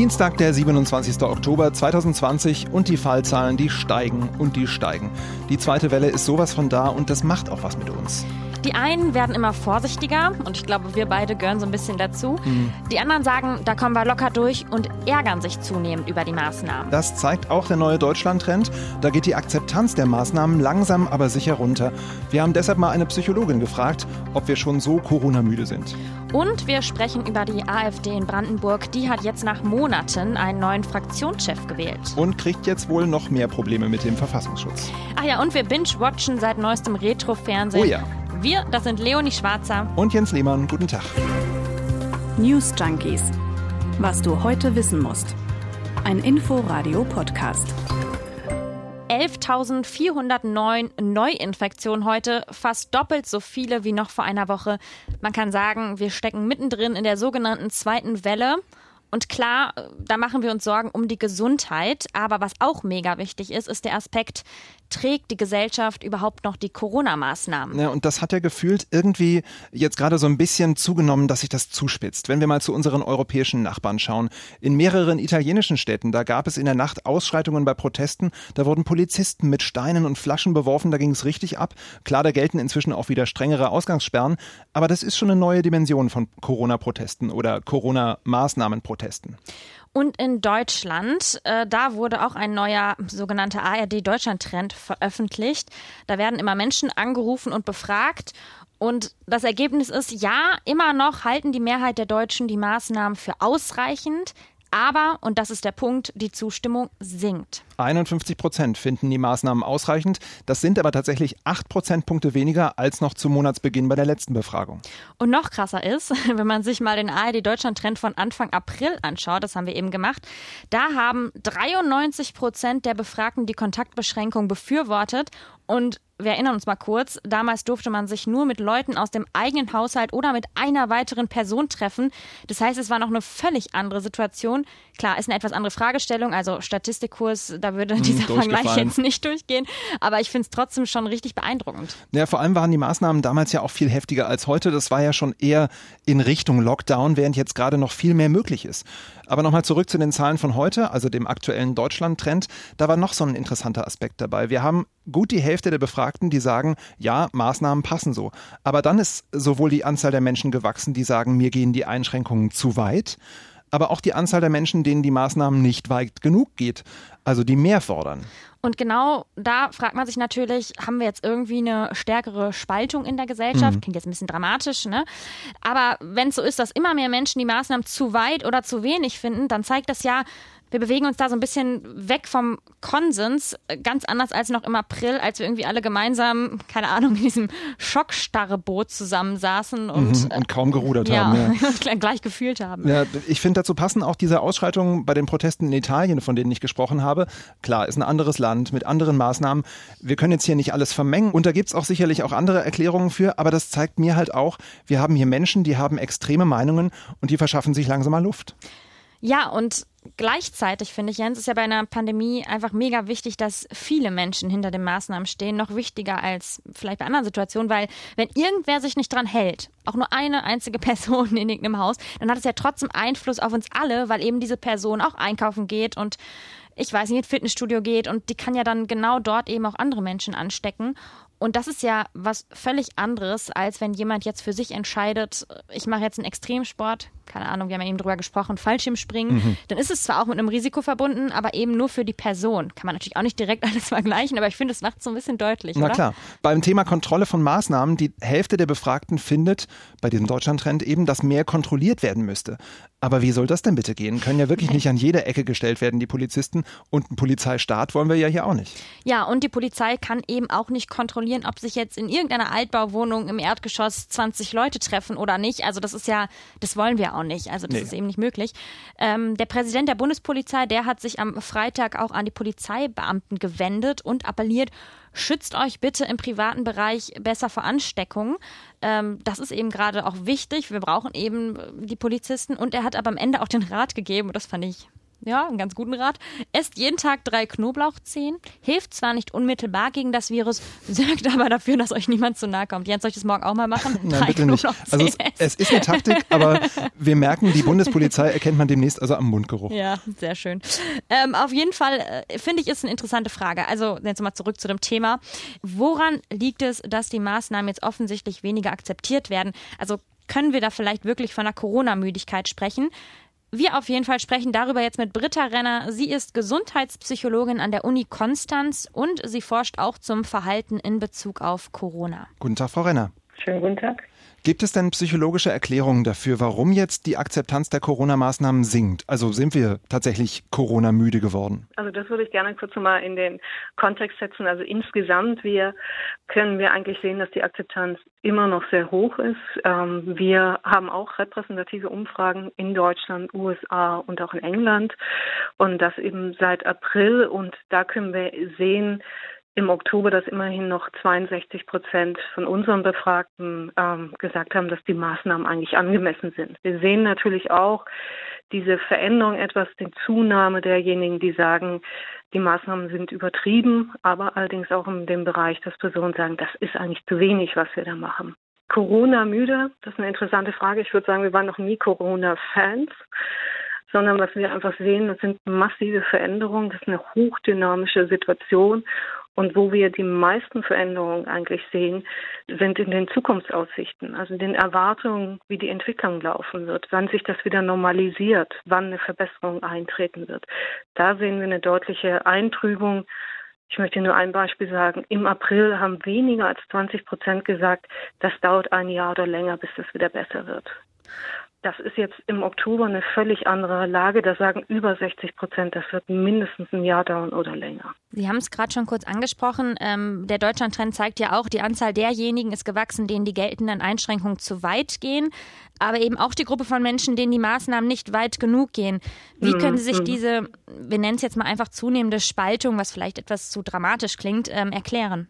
Dienstag, der 27. Oktober 2020 und die Fallzahlen, die steigen und die steigen. Die zweite Welle ist sowas von da und das macht auch was mit uns. Die einen werden immer vorsichtiger und ich glaube, wir beide gehören so ein bisschen dazu. Mhm. Die anderen sagen, da kommen wir locker durch und ärgern sich zunehmend über die Maßnahmen. Das zeigt auch der neue Deutschland-Trend. Da geht die Akzeptanz der Maßnahmen langsam, aber sicher runter. Wir haben deshalb mal eine Psychologin gefragt, ob wir schon so Corona-müde sind. Und wir sprechen über die AfD in Brandenburg. Die hat jetzt nach Monaten einen neuen Fraktionschef gewählt. Und kriegt jetzt wohl noch mehr Probleme mit dem Verfassungsschutz. Ach ja, und wir binge-watchen seit neuestem Retro-Fernsehen. Oh ja. Wir, das sind Leonie Schwarzer und Jens Lehmann. Guten Tag. News Junkies. Was du heute wissen musst. Ein Info-Radio-Podcast. 11.409 Neuinfektionen heute, fast doppelt so viele wie noch vor einer Woche. Man kann sagen, wir stecken mittendrin in der sogenannten zweiten Welle. Und klar, da machen wir uns Sorgen um die Gesundheit. Aber was auch mega wichtig ist, ist der Aspekt, trägt die Gesellschaft überhaupt noch die Corona-Maßnahmen? Ja, und das hat ja gefühlt irgendwie jetzt gerade so ein bisschen zugenommen, dass sich das zuspitzt. Wenn wir mal zu unseren europäischen Nachbarn schauen. In mehreren italienischen Städten, da gab es in der Nacht Ausschreitungen bei Protesten. Da wurden Polizisten mit Steinen und Flaschen beworfen. Da ging es richtig ab. Klar, da gelten inzwischen auch wieder strengere Ausgangssperren. Aber das ist schon eine neue Dimension von Corona-Protesten oder Corona-Maßnahmen-Protesten. Protesten. Und in Deutschland, äh, da wurde auch ein neuer sogenannter ARD-Deutschland-Trend veröffentlicht. Da werden immer Menschen angerufen und befragt. Und das Ergebnis ist, ja, immer noch halten die Mehrheit der Deutschen die Maßnahmen für ausreichend. Aber, und das ist der Punkt, die Zustimmung sinkt. 51 Prozent finden die Maßnahmen ausreichend. Das sind aber tatsächlich 8 Prozentpunkte weniger als noch zum Monatsbeginn bei der letzten Befragung. Und noch krasser ist, wenn man sich mal den ARD-Deutschland-Trend von Anfang April anschaut, das haben wir eben gemacht, da haben 93 Prozent der Befragten die Kontaktbeschränkung befürwortet und wir erinnern uns mal kurz, damals durfte man sich nur mit Leuten aus dem eigenen Haushalt oder mit einer weiteren Person treffen. Das heißt, es war noch eine völlig andere Situation. Klar, ist eine etwas andere Fragestellung, also Statistikkurs, da würde hm, dieser Vergleich jetzt nicht durchgehen, aber ich finde es trotzdem schon richtig beeindruckend. Ja, vor allem waren die Maßnahmen damals ja auch viel heftiger als heute. Das war ja schon eher in Richtung Lockdown, während jetzt gerade noch viel mehr möglich ist. Aber nochmal zurück zu den Zahlen von heute, also dem aktuellen Deutschland-Trend. Da war noch so ein interessanter Aspekt dabei. Wir haben gut die Hälfte der Befragten, die sagen, ja, Maßnahmen passen so. Aber dann ist sowohl die Anzahl der Menschen gewachsen, die sagen, mir gehen die Einschränkungen zu weit, aber auch die Anzahl der Menschen, denen die Maßnahmen nicht weit genug geht, also die mehr fordern. Und genau da fragt man sich natürlich, haben wir jetzt irgendwie eine stärkere Spaltung in der Gesellschaft? Mhm. Klingt jetzt ein bisschen dramatisch, ne? Aber wenn es so ist, dass immer mehr Menschen die Maßnahmen zu weit oder zu wenig finden, dann zeigt das ja, wir bewegen uns da so ein bisschen weg vom Konsens, ganz anders als noch im April, als wir irgendwie alle gemeinsam, keine Ahnung, in diesem Schockstarreboot zusammensaßen und, mhm, und kaum gerudert ja, haben. Ja, gleich gefühlt haben. Ja, ich finde, dazu passen auch diese Ausschreitungen bei den Protesten in Italien, von denen ich gesprochen habe. Klar, ist ein anderes Land mit anderen Maßnahmen. Wir können jetzt hier nicht alles vermengen und da gibt es auch sicherlich auch andere Erklärungen für, aber das zeigt mir halt auch, wir haben hier Menschen, die haben extreme Meinungen und die verschaffen sich langsam mal Luft. Ja, und gleichzeitig finde ich, Jens, ist ja bei einer Pandemie einfach mega wichtig, dass viele Menschen hinter den Maßnahmen stehen. Noch wichtiger als vielleicht bei anderen Situationen, weil wenn irgendwer sich nicht dran hält, auch nur eine einzige Person in irgendeinem Haus, dann hat es ja trotzdem Einfluss auf uns alle, weil eben diese Person auch einkaufen geht und ich weiß nicht, ins Fitnessstudio geht und die kann ja dann genau dort eben auch andere Menschen anstecken. Und das ist ja was völlig anderes, als wenn jemand jetzt für sich entscheidet, ich mache jetzt einen Extremsport, keine Ahnung, wir haben ja eben drüber gesprochen, Fallschirmspringen, mhm. dann ist es zwar auch mit einem Risiko verbunden, aber eben nur für die Person. Kann man natürlich auch nicht direkt alles vergleichen, aber ich finde, es macht es so ein bisschen deutlich. Na oder? klar. Beim Thema Kontrolle von Maßnahmen, die Hälfte der Befragten findet bei diesem Deutschlandtrend eben, dass mehr kontrolliert werden müsste. Aber wie soll das denn bitte gehen? Können ja wirklich nicht an jede Ecke gestellt werden, die Polizisten. Und einen Polizeistaat wollen wir ja hier auch nicht. Ja, und die Polizei kann eben auch nicht kontrollieren, ob sich jetzt in irgendeiner Altbauwohnung im Erdgeschoss 20 Leute treffen oder nicht. Also das ist ja, das wollen wir auch auch nicht. Also das nee. ist eben nicht möglich. Ähm, der Präsident der Bundespolizei, der hat sich am Freitag auch an die Polizeibeamten gewendet und appelliert, schützt euch bitte im privaten Bereich besser vor Ansteckungen. Ähm, das ist eben gerade auch wichtig. Wir brauchen eben die Polizisten. Und er hat aber am Ende auch den Rat gegeben, und das fand ich ja, einen ganz guten Rat. Esst jeden Tag drei Knoblauchzehen. Hilft zwar nicht unmittelbar gegen das Virus, sorgt aber dafür, dass euch niemand zu nahe kommt. Jens, soll ich das morgen auch mal machen? Nein, bitte nicht. Also es, es, ist eine Taktik, aber wir merken, die Bundespolizei erkennt man demnächst also am Mundgeruch. Ja, sehr schön. Ähm, auf jeden Fall äh, finde ich, ist eine interessante Frage. Also jetzt mal zurück zu dem Thema. Woran liegt es, dass die Maßnahmen jetzt offensichtlich weniger akzeptiert werden? Also können wir da vielleicht wirklich von einer Corona-Müdigkeit sprechen? Wir auf jeden Fall sprechen darüber jetzt mit Britta Renner. Sie ist Gesundheitspsychologin an der Uni Konstanz und sie forscht auch zum Verhalten in Bezug auf Corona. Guten Tag, Frau Renner. Schönen guten Tag. Gibt es denn psychologische Erklärungen dafür, warum jetzt die Akzeptanz der Corona-Maßnahmen sinkt? Also sind wir tatsächlich Corona-müde geworden? Also das würde ich gerne kurz mal in den Kontext setzen. Also insgesamt wir können wir eigentlich sehen, dass die Akzeptanz immer noch sehr hoch ist. Ähm, wir haben auch repräsentative Umfragen in Deutschland, USA und auch in England und das eben seit April und da können wir sehen, im Oktober, dass immerhin noch 62 Prozent von unseren Befragten ähm, gesagt haben, dass die Maßnahmen eigentlich angemessen sind. Wir sehen natürlich auch diese Veränderung etwas, die Zunahme derjenigen, die sagen, die Maßnahmen sind übertrieben, aber allerdings auch in dem Bereich, dass Personen sagen, das ist eigentlich zu wenig, was wir da machen. Corona müde, das ist eine interessante Frage. Ich würde sagen, wir waren noch nie Corona-Fans sondern was wir einfach sehen, das sind massive Veränderungen, das ist eine hochdynamische Situation und wo wir die meisten Veränderungen eigentlich sehen, sind in den Zukunftsaussichten, also in den Erwartungen, wie die Entwicklung laufen wird, wann sich das wieder normalisiert, wann eine Verbesserung eintreten wird. Da sehen wir eine deutliche Eintrübung. Ich möchte nur ein Beispiel sagen. Im April haben weniger als 20 Prozent gesagt, das dauert ein Jahr oder länger, bis das wieder besser wird. Das ist jetzt im Oktober eine völlig andere Lage. Da sagen über 60 Prozent, das wird mindestens ein Jahr dauern oder länger. Sie haben es gerade schon kurz angesprochen. Ähm, der Deutschlandtrend zeigt ja auch, die Anzahl derjenigen ist gewachsen, denen die geltenden Einschränkungen zu weit gehen, aber eben auch die Gruppe von Menschen, denen die Maßnahmen nicht weit genug gehen. Wie können Sie sich mhm. diese, wir nennen es jetzt mal einfach zunehmende Spaltung, was vielleicht etwas zu dramatisch klingt, ähm, erklären?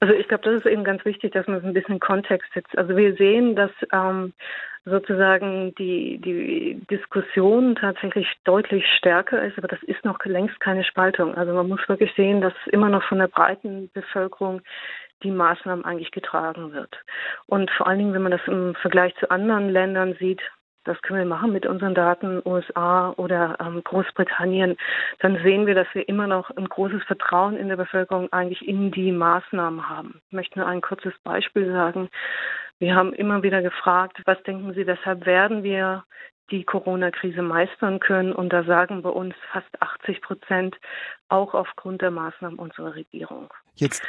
Also ich glaube, das ist eben ganz wichtig, dass man es ein bisschen Kontext setzt. Also wir sehen, dass ähm, sozusagen die, die Diskussion tatsächlich deutlich stärker ist, aber das ist noch längst keine Spaltung. Also man muss wirklich sehen, dass immer noch von der breiten Bevölkerung die Maßnahmen eigentlich getragen wird. Und vor allen Dingen, wenn man das im Vergleich zu anderen Ländern sieht, das können wir machen mit unseren Daten, USA oder ähm, Großbritannien, dann sehen wir, dass wir immer noch ein großes Vertrauen in der Bevölkerung eigentlich in die Maßnahmen haben. Ich möchte nur ein kurzes Beispiel sagen. Wir haben immer wieder gefragt, was denken Sie, weshalb werden wir die Corona-Krise meistern können? Und da sagen bei uns fast 80 Prozent auch aufgrund der Maßnahmen unserer Regierung. Jetzt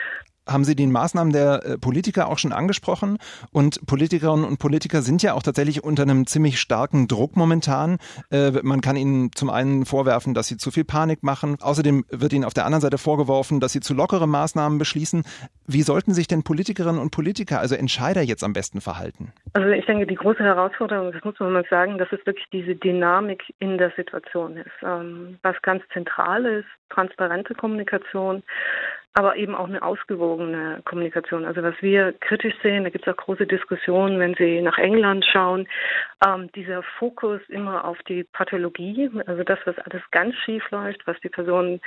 haben Sie die Maßnahmen der äh, Politiker auch schon angesprochen. Und Politikerinnen und Politiker sind ja auch tatsächlich unter einem ziemlich starken Druck momentan. Äh, man kann ihnen zum einen vorwerfen, dass sie zu viel Panik machen. Außerdem wird ihnen auf der anderen Seite vorgeworfen, dass sie zu lockere Maßnahmen beschließen. Wie sollten sich denn Politikerinnen und Politiker, also Entscheider, jetzt am besten verhalten? Also ich denke, die große Herausforderung, das muss man mal sagen, dass es wirklich diese Dynamik in der Situation ist. Ähm, was ganz zentral ist, transparente Kommunikation, aber eben auch eine ausgewogene Kommunikation. Also was wir kritisch sehen, da gibt es auch große Diskussionen, wenn Sie nach England schauen, ähm, dieser Fokus immer auf die Pathologie, also das, was alles ganz schief läuft, was die Personen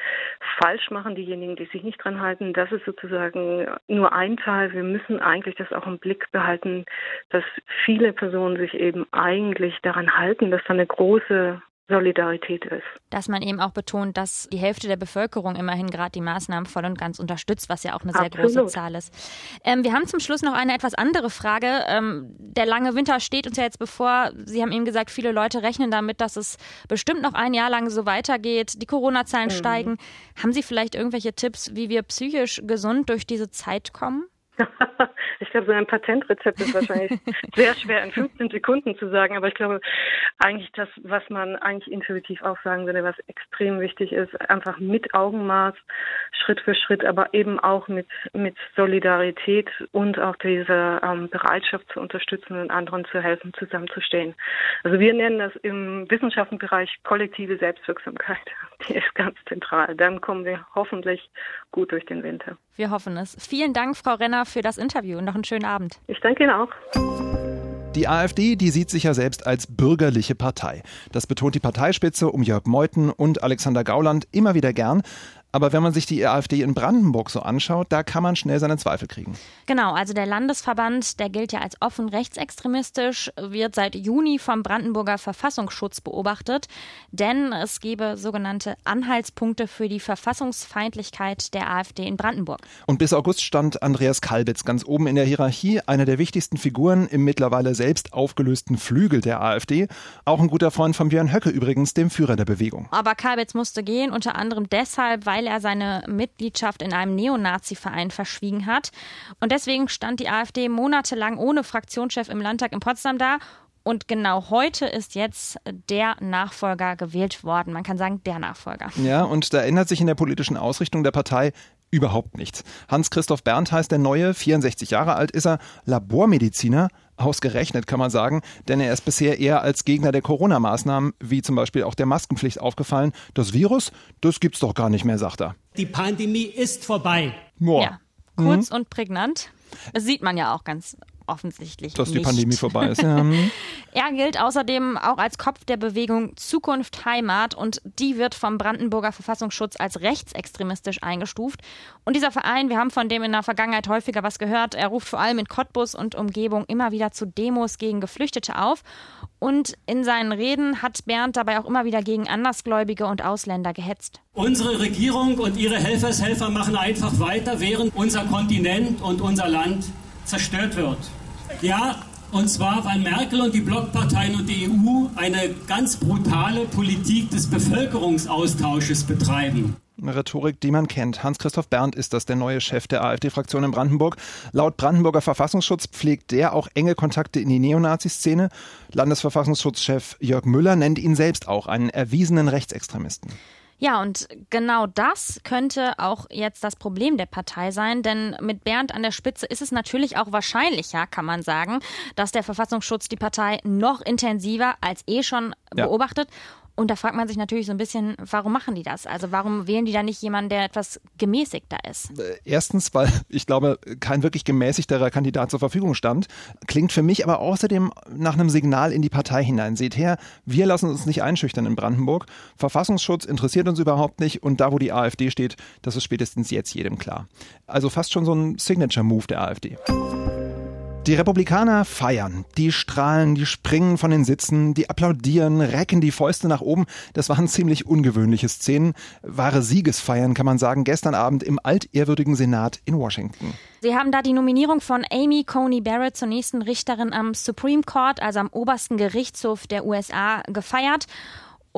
falsch machen, diejenigen, die sich nicht dran halten, das ist sozusagen nur ein Teil. Wir müssen eigentlich das auch im Blick behalten, dass viele Personen sich eben eigentlich daran halten, dass da eine große Solidarität ist. Dass man eben auch betont, dass die Hälfte der Bevölkerung immerhin gerade die Maßnahmen voll und ganz unterstützt, was ja auch eine sehr Absolut. große Zahl ist. Ähm, wir haben zum Schluss noch eine etwas andere Frage. Ähm, der lange Winter steht uns ja jetzt bevor. Sie haben eben gesagt, viele Leute rechnen damit, dass es bestimmt noch ein Jahr lang so weitergeht. Die Corona-Zahlen mhm. steigen. Haben Sie vielleicht irgendwelche Tipps, wie wir psychisch gesund durch diese Zeit kommen? ich glaube, so ein Patentrezept ist wahrscheinlich sehr schwer in 15 Sekunden zu sagen, aber ich glaube eigentlich das, was man eigentlich intuitiv auch sagen würde, was extrem wichtig ist, einfach mit Augenmaß, Schritt für Schritt, aber eben auch mit, mit Solidarität und auch diese ähm, Bereitschaft zu unterstützen und anderen zu helfen, zusammenzustehen. Also wir nennen das im Wissenschaftsbereich kollektive Selbstwirksamkeit. Die ist ganz zentral. Dann kommen wir hoffentlich gut durch den Winter. Wir hoffen es. Vielen Dank, Frau Renner, für das Interview und noch einen schönen Abend. Ich danke Ihnen auch. Die AfD, die sieht sich ja selbst als bürgerliche Partei. Das betont die Parteispitze um Jörg Meuthen und Alexander Gauland immer wieder gern. Aber wenn man sich die AfD in Brandenburg so anschaut, da kann man schnell seine Zweifel kriegen. Genau, also der Landesverband, der gilt ja als offen rechtsextremistisch, wird seit Juni vom Brandenburger Verfassungsschutz beobachtet, denn es gebe sogenannte Anhaltspunkte für die Verfassungsfeindlichkeit der AfD in Brandenburg. Und bis August stand Andreas Kalbitz ganz oben in der Hierarchie, einer der wichtigsten Figuren im mittlerweile selbst aufgelösten Flügel der AfD. Auch ein guter Freund von Björn Höcke übrigens, dem Führer der Bewegung. Aber Kalbitz musste gehen, unter anderem deshalb, weil weil er seine Mitgliedschaft in einem Neonazi-Verein verschwiegen hat. Und deswegen stand die AfD monatelang ohne Fraktionschef im Landtag in Potsdam da und genau heute ist jetzt der Nachfolger gewählt worden. Man kann sagen, der Nachfolger. Ja, und da ändert sich in der politischen Ausrichtung der Partei überhaupt nichts. Hans-Christoph Berndt heißt der Neue, 64 Jahre alt ist er, Labormediziner, ausgerechnet kann man sagen, denn er ist bisher eher als Gegner der Corona-Maßnahmen, wie zum Beispiel auch der Maskenpflicht, aufgefallen. Das Virus, das gibt's doch gar nicht mehr, sagt er. Die Pandemie ist vorbei. Boah. Ja, kurz mhm. und prägnant. Das sieht man ja auch ganz offensichtlich Dass nicht. die Pandemie vorbei ist. Ja. er gilt außerdem auch als Kopf der Bewegung Zukunft Heimat und die wird vom Brandenburger Verfassungsschutz als rechtsextremistisch eingestuft. Und dieser Verein, wir haben von dem in der Vergangenheit häufiger was gehört, er ruft vor allem in Cottbus und Umgebung immer wieder zu Demos gegen Geflüchtete auf. Und in seinen Reden hat Bernd dabei auch immer wieder gegen Andersgläubige und Ausländer gehetzt. Unsere Regierung und ihre Helfershelfer machen einfach weiter, während unser Kontinent und unser Land zerstört wird. Ja, und zwar, weil Merkel und die Blockparteien und die EU eine ganz brutale Politik des Bevölkerungsaustausches betreiben. Eine Rhetorik, die man kennt. Hans-Christoph Berndt ist das, der neue Chef der AfD-Fraktion in Brandenburg. Laut Brandenburger Verfassungsschutz pflegt der auch enge Kontakte in die Neonazi-Szene. Landesverfassungsschutzchef Jörg Müller nennt ihn selbst auch einen erwiesenen Rechtsextremisten. Ja, und genau das könnte auch jetzt das Problem der Partei sein, denn mit Bernd an der Spitze ist es natürlich auch wahrscheinlicher, kann man sagen, dass der Verfassungsschutz die Partei noch intensiver als eh schon ja. beobachtet und da fragt man sich natürlich so ein bisschen, warum machen die das? Also warum wählen die da nicht jemanden, der etwas gemäßigter ist? Äh, erstens, weil ich glaube, kein wirklich gemäßigterer Kandidat zur Verfügung stand. Klingt für mich aber außerdem nach einem Signal in die Partei hinein. Seht her, wir lassen uns nicht einschüchtern in Brandenburg. Verfassungsschutz interessiert uns überhaupt nicht und da, wo die AfD steht, das ist spätestens jetzt jedem klar. Also fast schon so ein Signature-Move der AfD. Die Republikaner feiern, die strahlen, die springen von den Sitzen, die applaudieren, recken die Fäuste nach oben. Das waren ziemlich ungewöhnliche Szenen. Wahre Siegesfeiern, kann man sagen, gestern Abend im altehrwürdigen Senat in Washington. Sie haben da die Nominierung von Amy Coney Barrett zur nächsten Richterin am Supreme Court, also am obersten Gerichtshof der USA, gefeiert.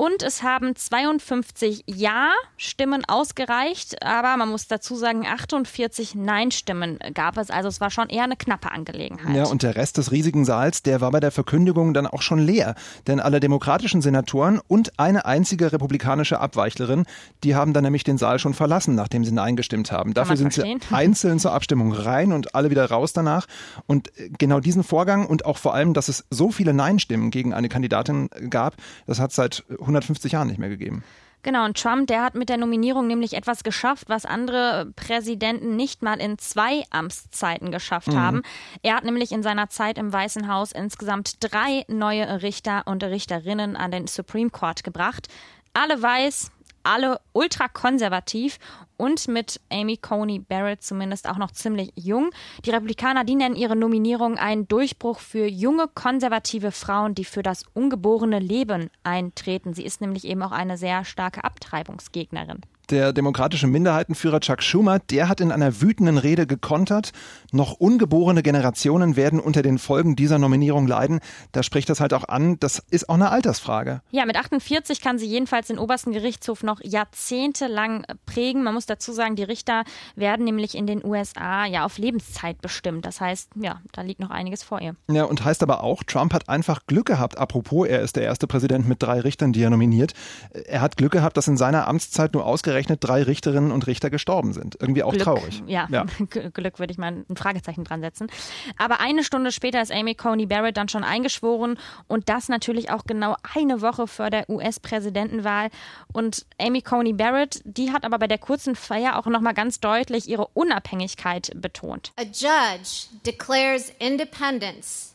Und es haben 52 Ja-Stimmen ausgereicht, aber man muss dazu sagen, 48 Nein-Stimmen gab es. Also es war schon eher eine knappe Angelegenheit. Ja, und der Rest des riesigen Saals, der war bei der Verkündigung dann auch schon leer. Denn alle demokratischen Senatoren und eine einzige republikanische Abweichlerin, die haben dann nämlich den Saal schon verlassen, nachdem sie Nein gestimmt haben. Dafür sind verstehen. sie einzeln zur Abstimmung rein und alle wieder raus danach. Und genau diesen Vorgang und auch vor allem, dass es so viele Nein-Stimmen gegen eine Kandidatin gab, das hat seit 150 Jahren nicht mehr gegeben. Genau, und Trump, der hat mit der Nominierung nämlich etwas geschafft, was andere Präsidenten nicht mal in zwei Amtszeiten geschafft mhm. haben. Er hat nämlich in seiner Zeit im Weißen Haus insgesamt drei neue Richter und Richterinnen an den Supreme Court gebracht. Alle weiß, alle ultrakonservativ und mit Amy Coney Barrett zumindest auch noch ziemlich jung. Die Republikaner, die nennen ihre Nominierung einen Durchbruch für junge konservative Frauen, die für das ungeborene Leben eintreten. Sie ist nämlich eben auch eine sehr starke Abtreibungsgegnerin. Der demokratische Minderheitenführer Chuck Schumer, der hat in einer wütenden Rede gekontert, noch ungeborene Generationen werden unter den Folgen dieser Nominierung leiden. Da spricht das halt auch an, das ist auch eine Altersfrage. Ja, mit 48 kann sie jedenfalls den obersten Gerichtshof noch jahrzehntelang prägen. Man muss dazu sagen, die Richter werden nämlich in den USA ja auf Lebenszeit bestimmt. Das heißt, ja, da liegt noch einiges vor ihr. Ja, und heißt aber auch, Trump hat einfach Glück gehabt. Apropos, er ist der erste Präsident mit drei Richtern, die er nominiert. Er hat Glück gehabt, dass in seiner Amtszeit nur ausgerechnet ausgerechnet drei Richterinnen und Richter gestorben sind. Irgendwie auch Glück, traurig. Ja, ja. Glück würde ich mal ein Fragezeichen dran setzen. Aber eine Stunde später ist Amy Coney Barrett dann schon eingeschworen und das natürlich auch genau eine Woche vor der US-Präsidentenwahl. Und Amy Coney Barrett, die hat aber bei der kurzen Feier auch nochmal ganz deutlich ihre Unabhängigkeit betont. A judge declares independence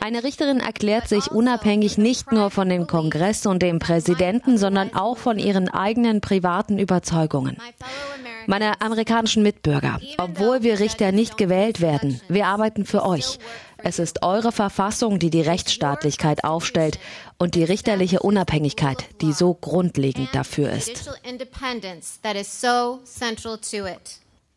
Eine Richterin erklärt sich unabhängig nicht nur von dem Kongress und dem Präsidenten, sondern auch von ihren eigenen privaten Überzeugungen. Meine amerikanischen Mitbürger, obwohl wir Richter nicht gewählt werden, wir arbeiten für euch. Es ist eure Verfassung, die die Rechtsstaatlichkeit aufstellt und die richterliche Unabhängigkeit, die so grundlegend dafür ist.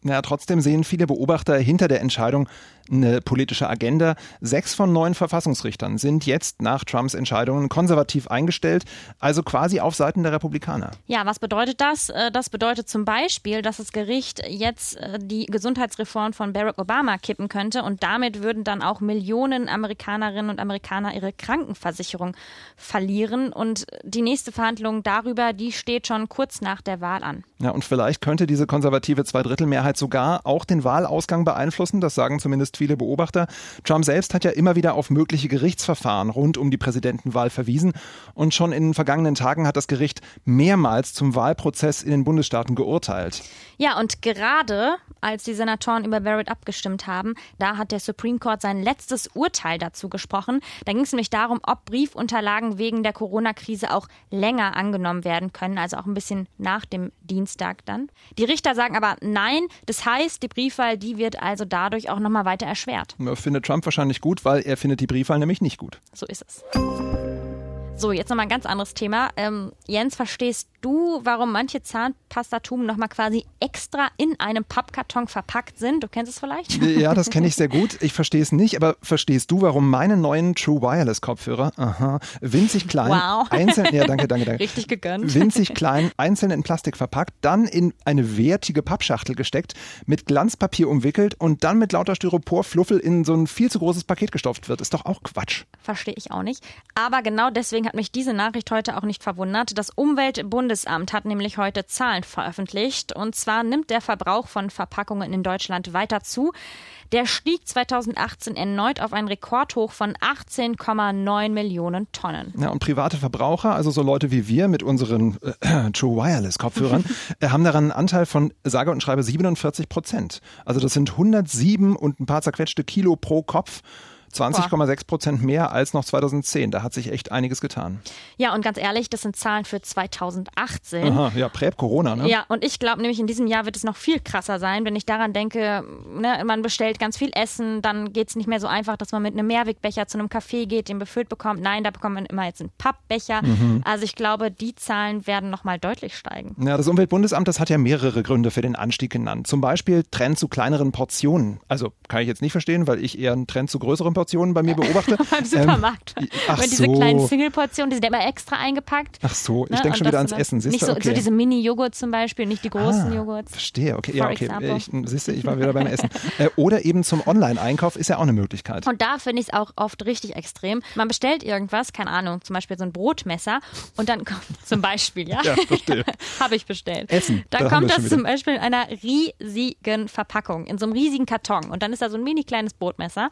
Ja, trotzdem sehen viele Beobachter hinter der Entscheidung eine politische Agenda. Sechs von neun Verfassungsrichtern sind jetzt nach Trumps Entscheidungen konservativ eingestellt, also quasi auf Seiten der Republikaner. Ja, was bedeutet das? Äh, das bedeutet zum Beispiel, dass das Gericht jetzt äh, die Gesundheitsreform von Barack Obama kippen könnte und damit würden dann auch Millionen Amerikanerinnen und Amerikaner ihre Krankenversicherung verlieren und die nächste Verhandlung darüber, die steht schon kurz nach der Wahl an. Ja, und vielleicht könnte diese konservative Zweidrittelmehrheit sogar auch den Wahlausgang beeinflussen, das sagen zumindest viele Beobachter. Trump selbst hat ja immer wieder auf mögliche Gerichtsverfahren rund um die Präsidentenwahl verwiesen und schon in den vergangenen Tagen hat das Gericht mehrmals zum Wahlprozess in den Bundesstaaten geurteilt. Ja, und gerade als die Senatoren über Barrett abgestimmt haben, da hat der Supreme Court sein letztes Urteil dazu gesprochen. Da ging es nämlich darum, ob Briefunterlagen wegen der Corona-Krise auch länger angenommen werden können, also auch ein bisschen nach dem Dienstag dann. Die Richter sagen aber nein, das heißt, die Briefwahl, die wird also dadurch auch nochmal weiter erschwert. Findet Trump wahrscheinlich gut, weil er findet die Briefwahl nämlich nicht gut. So ist es. So, jetzt nochmal ein ganz anderes Thema. Ähm, Jens, verstehst du, warum manche Zahnpastatuben nochmal quasi extra in einem Pappkarton verpackt sind? Du kennst es vielleicht? Ja, das kenne ich sehr gut. Ich verstehe es nicht, aber verstehst du, warum meine neuen True Wireless Kopfhörer, aha, winzig klein, wow. einzeln, ja, danke, danke, danke. Richtig gegönnt. Winzig klein, einzeln in Plastik verpackt, dann in eine wertige Pappschachtel gesteckt, mit Glanzpapier umwickelt und dann mit lauter Styropor-Fluffel in so ein viel zu großes Paket gestopft wird. Ist doch auch Quatsch. Verstehe ich auch nicht. Aber genau deswegen hat mich diese Nachricht heute auch nicht verwundert. Das Umweltbundesamt hat nämlich heute Zahlen veröffentlicht. Und zwar nimmt der Verbrauch von Verpackungen in Deutschland weiter zu. Der stieg 2018 erneut auf einen Rekordhoch von 18,9 Millionen Tonnen. Ja, und private Verbraucher, also so Leute wie wir mit unseren äh, True Wireless Kopfhörern, äh, haben daran einen Anteil von sage und schreibe 47 Prozent. Also das sind 107 und ein paar zerquetschte Kilo pro Kopf. 20,6 Prozent mehr als noch 2010. Da hat sich echt einiges getan. Ja, und ganz ehrlich, das sind Zahlen für 2018. Aha, ja, Prä-Corona, ne? Ja, und ich glaube nämlich, in diesem Jahr wird es noch viel krasser sein, wenn ich daran denke, ne, man bestellt ganz viel Essen, dann geht es nicht mehr so einfach, dass man mit einem Mehrwegbecher zu einem Café geht, den befüllt bekommt. Nein, da bekommt man immer jetzt einen Pappbecher. Mhm. Also ich glaube, die Zahlen werden nochmal deutlich steigen. Ja, das Umweltbundesamt, das hat ja mehrere Gründe für den Anstieg genannt. Zum Beispiel Trend zu kleineren Portionen. Also kann ich jetzt nicht verstehen, weil ich eher einen Trend zu größeren Portionen bei mir beobachte. Beim Supermarkt. Ähm, ach diese so. kleinen Single-Portionen, die sind immer extra eingepackt. Ach so, ich ne? denke schon wieder ans Essen. Siehst nicht so, okay. so diese Mini-Joghurt zum Beispiel, nicht die großen ah, Joghurts. Verstehe, okay. Ja, okay. Ich, siehst du, ich war wieder beim Essen. Äh, oder eben zum Online-Einkauf ist ja auch eine Möglichkeit. Und da finde ich es auch oft richtig extrem. Man bestellt irgendwas, keine Ahnung, zum Beispiel so ein Brotmesser und dann kommt zum Beispiel, ja, ja verstehe. habe ich bestellt. Essen. Dann da kommt das zum Beispiel in einer riesigen Verpackung, in so einem riesigen Karton und dann ist da so ein mini kleines Brotmesser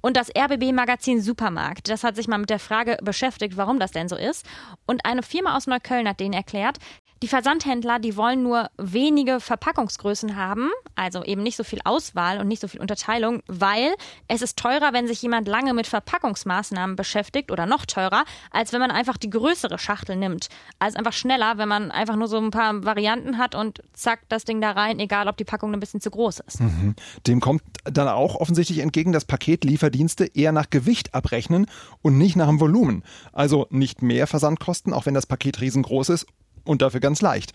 und das RBB-Magazin Supermarkt, das hat sich mal mit der Frage beschäftigt, warum das denn so ist. Und eine Firma aus Neukölln hat denen erklärt, die Versandhändler, die wollen nur wenige Verpackungsgrößen haben, also eben nicht so viel Auswahl und nicht so viel Unterteilung, weil es ist teurer, wenn sich jemand lange mit Verpackungsmaßnahmen beschäftigt oder noch teurer, als wenn man einfach die größere Schachtel nimmt. Also einfach schneller, wenn man einfach nur so ein paar Varianten hat und zack, das Ding da rein, egal ob die Packung ein bisschen zu groß ist. Mhm. Dem kommt dann auch offensichtlich entgegen, dass Paketlieferdienste eher nach Gewicht abrechnen und nicht nach dem Volumen. Also nicht mehr Versandkosten, auch wenn das Paket riesengroß ist und dafür ganz leicht.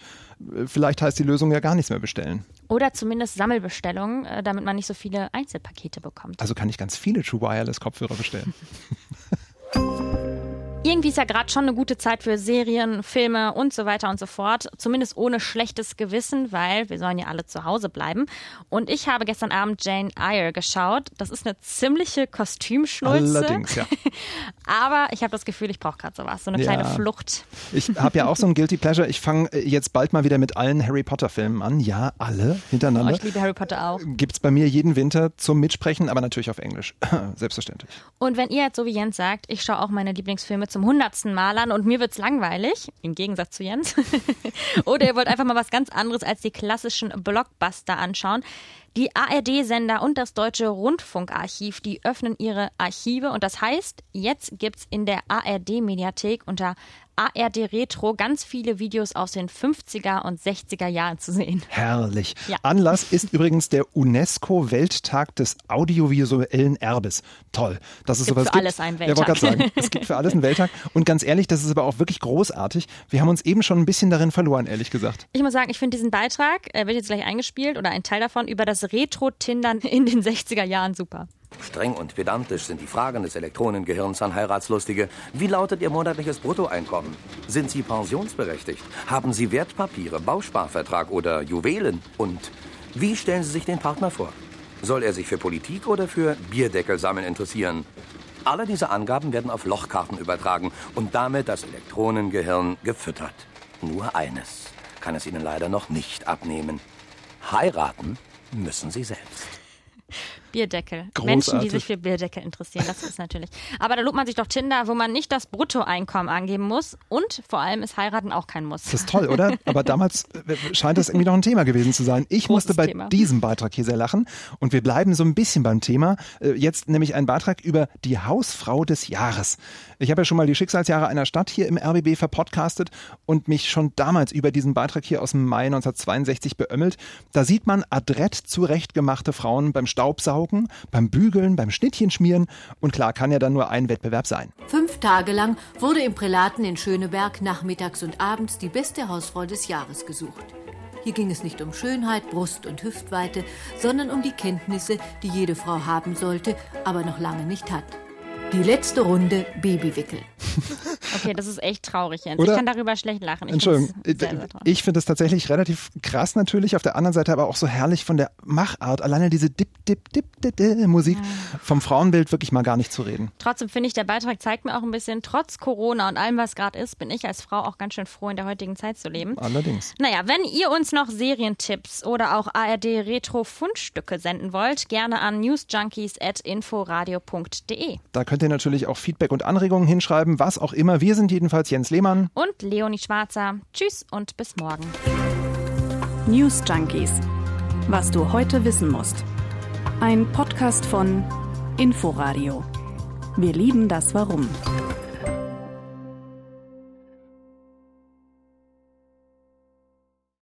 Vielleicht heißt die Lösung ja gar nichts mehr bestellen. Oder zumindest Sammelbestellungen, äh, damit man nicht so viele Einzelpakete bekommt. Also kann ich ganz viele True Wireless Kopfhörer bestellen. Irgendwie ist ja gerade schon eine gute Zeit für Serien, Filme und so weiter und so fort. Zumindest ohne schlechtes Gewissen, weil wir sollen ja alle zu Hause bleiben. Und ich habe gestern Abend Jane Eyre geschaut. Das ist eine ziemliche Kostümschnulze. Allerdings, ja. Aber ich habe das Gefühl, ich brauche gerade sowas, so eine ja. kleine Flucht. Ich habe ja auch so ein Guilty Pleasure. Ich fange äh, jetzt bald mal wieder mit allen Harry Potter Filmen an. Ja, alle hintereinander. Oh, ich liebe Harry Potter auch. Gibt's bei mir jeden Winter zum Mitsprechen, aber natürlich auf Englisch. Selbstverständlich. Und wenn ihr jetzt so wie Jens sagt, ich schaue auch meine Lieblingsfilme zum hundertsten Mal an und mir wird's langweilig, im Gegensatz zu Jens, oder ihr wollt einfach mal was ganz anderes als die klassischen Blockbuster anschauen, Die ARD-Sender und das Deutsche Rundfunkarchiv, die öffnen ihre Archive und das heißt, jetzt gibt's in der ARD-Mediathek unter ARD Retro ganz viele Videos aus den 50er und 60er Jahren zu sehen. Herrlich. Ja. Anlass ist übrigens der UNESCO-Welttag des audiovisuellen Erbes. Toll. Dass es, gibt sowas für alles einen Welttag. Ja, sagen, es gibt für alles einen Welttag. Und ganz ehrlich, das ist aber auch wirklich großartig. Wir haben uns eben schon ein bisschen darin verloren, ehrlich gesagt. Ich muss sagen, ich finde diesen Beitrag, er wird jetzt gleich eingespielt oder ein Teil davon, über das Retro-Tindern in den 60er Jahren super. Streng und pedantisch sind die Fragen des Elektronengehirns an Heiratslustige. Wie lautet Ihr monatliches Bruttoeinkommen? Sind Sie pensionsberechtigt? Haben Sie Wertpapiere, Bausparvertrag oder Juwelen? Und wie stellen Sie sich den Partner vor? Soll er sich für Politik oder für Bierdeckelsammeln interessieren? Alle diese Angaben werden auf Lochkarten übertragen und damit das Elektronengehirn gefüttert. Nur eines kann es Ihnen leider noch nicht abnehmen. Heiraten müssen Sie selbst. Bierdeckel. Großartig. Menschen, die sich für Bierdeckel interessieren, das ist natürlich. Aber da lobt man sich doch Tinder, wo man nicht das Bruttoeinkommen angeben muss und vor allem ist heiraten auch kein Muss. Das ist toll, oder? Aber damals äh, scheint das irgendwie noch ein Thema gewesen zu sein. Ich Großes musste bei Thema. diesem Beitrag hier sehr lachen und wir bleiben so ein bisschen beim Thema. Äh, Jetzt nämlich ein Beitrag über die Hausfrau des Jahres. Ich habe ja schon mal die Schicksalsjahre einer Stadt hier im RBB verpodcastet und mich schon damals über diesen Beitrag hier aus dem Mai 1962 beömmelt. Da sieht man adrett zurechtgemachte Frauen beim Staubsaugen, beim Bügeln, beim Schnittchenschmieren und klar kann ja dann nur ein Wettbewerb sein. Fünf Tage lang wurde im Prälaten in Schöneberg nachmittags und abends die beste Hausfrau des Jahres gesucht. Hier ging es nicht um Schönheit, Brust und Hüftweite, sondern um die Kenntnisse, die jede Frau haben sollte, aber noch lange nicht hat. Die letzte Runde Babywickel. Okay, das ist echt traurig, Jens. Oder? Ich kann darüber schlecht lachen. Ich Entschuldigung, find's sehr, sehr traurig. ich finde es tatsächlich relativ krass natürlich, auf der anderen Seite aber auch so herrlich von der Machart, alleine diese Dip, Dip, Dip, Dip, Dip Musik, vom Frauenbild wirklich mal gar nicht zu reden. Trotzdem finde ich, der Beitrag zeigt mir auch ein bisschen, trotz Corona und allem, was gerade ist, bin ich als Frau auch ganz schön froh, in der heutigen Zeit zu leben. Allerdings. Naja, wenn ihr uns noch Serientipps oder auch ARD Retro Fundstücke senden wollt, gerne an newsjunkies.inforadio.de. Da könnt ihr natürlich auch Feedback und Anregungen hinschreiben, was auch immer. Wir sind jedenfalls Jens Lehmann. Und Leonie Schwarzer. Tschüss und bis morgen. News Junkies. Was du heute wissen musst. Ein Podcast von Inforadio. Wir lieben das Warum.